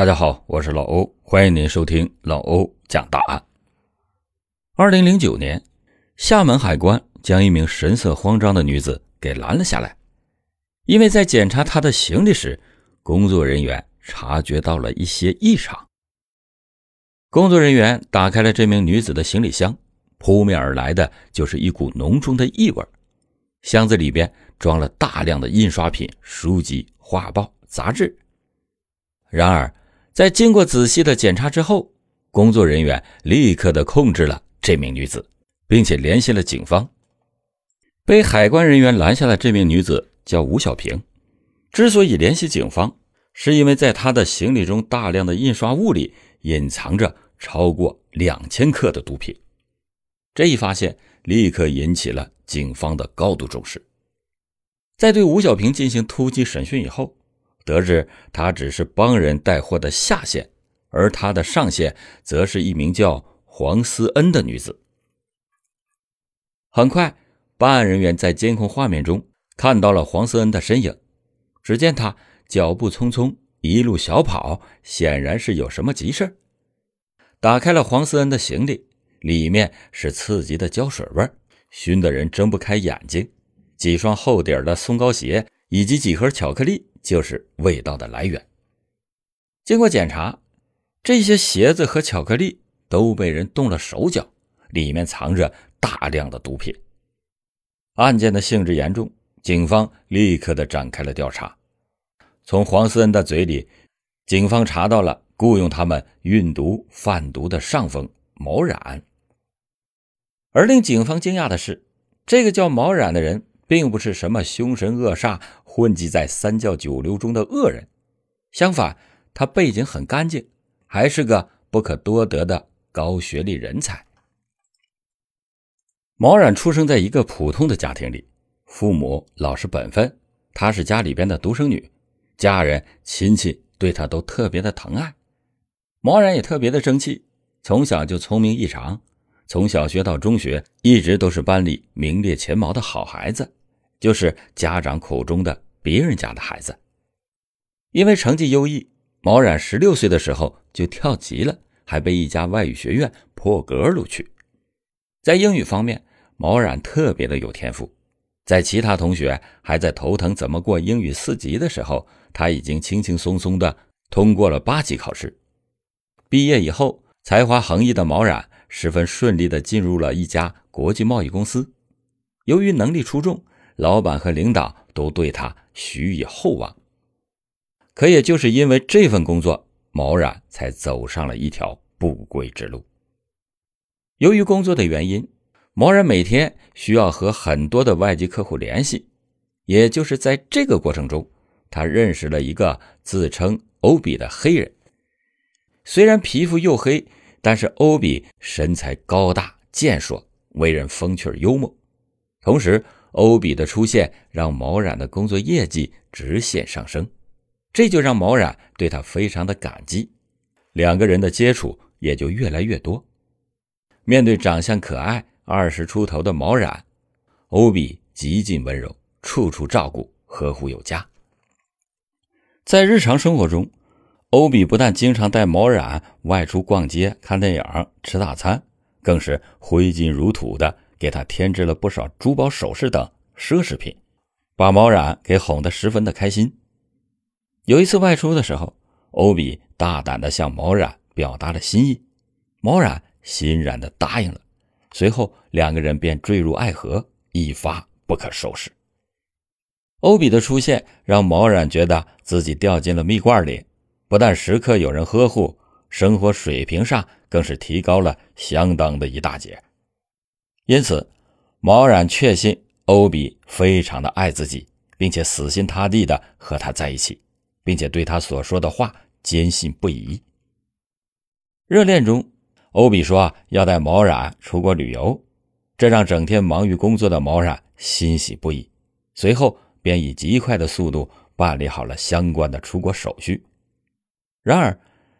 大家好，我是老欧，欢迎您收听老欧讲大案。二零零九年，厦门海关将一名神色慌张的女子给拦了下来，因为在检查她的行李时，工作人员察觉到了一些异常。工作人员打开了这名女子的行李箱，扑面而来的就是一股浓重的异味。箱子里边装了大量的印刷品、书籍、画报、杂志。然而，在经过仔细的检查之后，工作人员立刻的控制了这名女子，并且联系了警方。被海关人员拦下的这名女子叫吴小平。之所以联系警方，是因为在她的行李中大量的印刷物里隐藏着超过两千克的毒品。这一发现立刻引起了警方的高度重视。在对吴小平进行突击审讯以后。得知他只是帮人带货的下线，而他的上线则是一名叫黄思恩的女子。很快，办案人员在监控画面中看到了黄思恩的身影。只见他脚步匆匆，一路小跑，显然是有什么急事打开了黄思恩的行李，里面是刺激的胶水味熏得人睁不开眼睛。几双厚底的松糕鞋以及几盒巧克力。就是味道的来源。经过检查，这些鞋子和巧克力都被人动了手脚，里面藏着大量的毒品。案件的性质严重，警方立刻的展开了调查。从黄思恩的嘴里，警方查到了雇佣他们运毒贩毒的上峰毛冉。而令警方惊讶的是，这个叫毛冉的人。并不是什么凶神恶煞、混迹在三教九流中的恶人，相反，他背景很干净，还是个不可多得的高学历人才。毛冉出生在一个普通的家庭里，父母老实本分，她是家里边的独生女，家人亲戚对她都特别的疼爱。毛冉也特别的争气，从小就聪明异常，从小学到中学，一直都是班里名列前茅的好孩子。就是家长口中的别人家的孩子，因为成绩优异，毛冉十六岁的时候就跳级了，还被一家外语学院破格录取。在英语方面，毛冉特别的有天赋，在其他同学还在头疼怎么过英语四级的时候，他已经轻轻松松的通过了八级考试。毕业以后，才华横溢的毛冉十分顺利的进入了一家国际贸易公司，由于能力出众。老板和领导都对他许以厚望，可也就是因为这份工作，毛冉才走上了一条不归之路。由于工作的原因，毛冉每天需要和很多的外籍客户联系，也就是在这个过程中，他认识了一个自称欧比的黑人。虽然皮肤黝黑，但是欧比身材高大健硕，为人风趣幽默，同时。欧比的出现让毛冉的工作业绩直线上升，这就让毛冉对他非常的感激，两个人的接触也就越来越多。面对长相可爱、二十出头的毛冉，欧比极尽温柔，处处照顾，呵护有加。在日常生活中，欧比不但经常带毛冉外出逛街、看电影、吃大餐，更是挥金如土的。给他添置了不少珠宝首饰等奢侈品，把毛冉给哄得十分的开心。有一次外出的时候，欧比大胆的向毛冉表达了心意，毛冉欣然的答应了。随后两个人便坠入爱河，一发不可收拾。欧比的出现让毛冉觉得自己掉进了蜜罐里，不但时刻有人呵护，生活水平上更是提高了相当的一大截。因此，毛冉确信欧比非常的爱自己，并且死心塌地的和他在一起，并且对他所说的话坚信不疑。热恋中，欧比说要带毛冉出国旅游，这让整天忙于工作的毛冉欣喜不已。随后，便以极快的速度办理好了相关的出国手续。然而，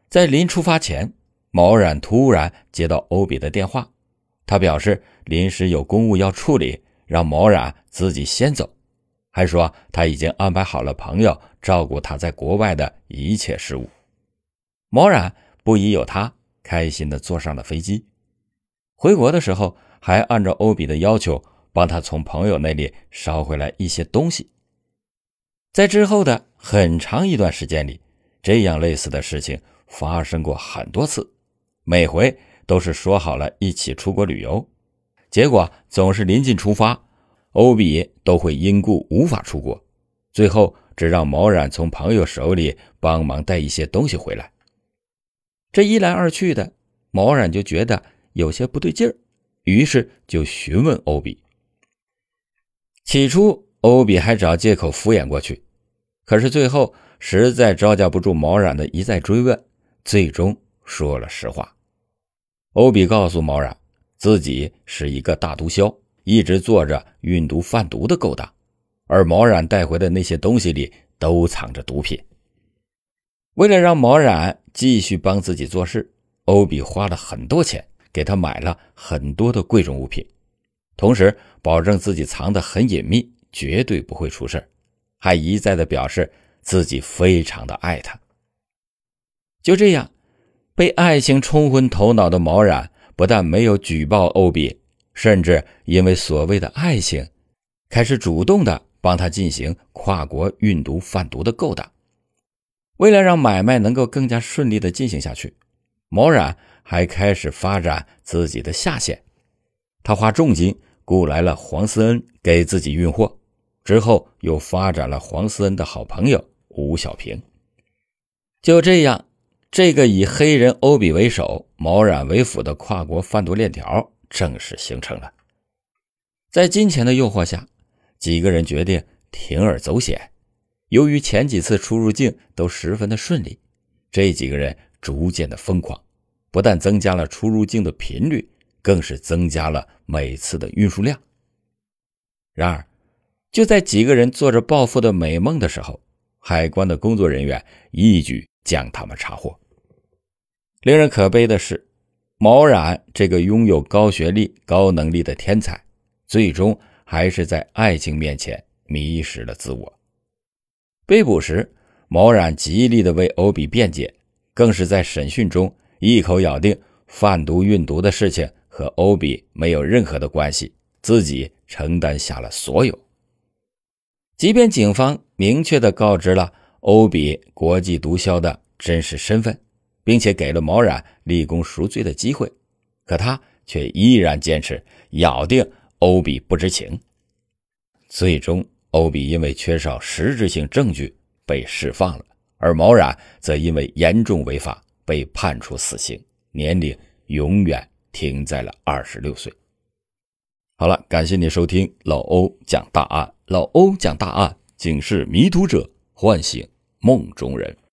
在临出发前，毛冉突然接到欧比的电话。他表示临时有公务要处理，让毛冉自己先走，还说他已经安排好了朋友照顾他在国外的一切事务。毛冉不疑有他，开心的坐上了飞机。回国的时候，还按照欧比的要求，帮他从朋友那里捎回来一些东西。在之后的很长一段时间里，这样类似的事情发生过很多次，每回都是说好了一起出国旅游，结果总是临近出发，欧比都会因故无法出国，最后只让毛冉从朋友手里帮忙带一些东西回来。这一来二去的，毛冉就觉得。有些不对劲儿，于是就询问欧比。起初，欧比还找借口敷衍过去，可是最后实在招架不住毛冉的一再追问，最终说了实话。欧比告诉毛冉，自己是一个大毒枭，一直做着运毒贩毒的勾当，而毛冉带回的那些东西里都藏着毒品。为了让毛冉继续帮自己做事，欧比花了很多钱。给他买了很多的贵重物品，同时保证自己藏得很隐秘，绝对不会出事还一再的表示自己非常的爱他。就这样，被爱情冲昏头脑的毛冉不但没有举报欧比，甚至因为所谓的爱情，开始主动的帮他进行跨国运毒贩毒的勾当。为了让买卖能够更加顺利的进行下去，毛冉。还开始发展自己的下线，他花重金雇来了黄思恩给自己运货，之后又发展了黄思恩的好朋友吴小平。就这样，这个以黑人欧比为首、毛染为辅的跨国贩毒链条正式形成了。在金钱的诱惑下，几个人决定铤而走险。由于前几次出入境都十分的顺利，这几个人逐渐的疯狂。不但增加了出入境的频率，更是增加了每次的运输量。然而，就在几个人做着暴富的美梦的时候，海关的工作人员一举将他们查获。令人可悲的是，毛冉这个拥有高学历、高能力的天才，最终还是在爱情面前迷失了自我。被捕时，毛冉极力的为欧比辩解，更是在审讯中。一口咬定贩毒运毒的事情和欧比没有任何的关系，自己承担下了所有。即便警方明确的告知了欧比国际毒枭的真实身份，并且给了毛冉立功赎罪的机会，可他却依然坚持咬定欧比不知情。最终，欧比因为缺少实质性证据被释放了，而毛冉则因为严重违法。被判处死刑，年龄永远停在了二十六岁。好了，感谢你收听老欧讲大案。老欧讲大案，警示迷途者，唤醒梦中人。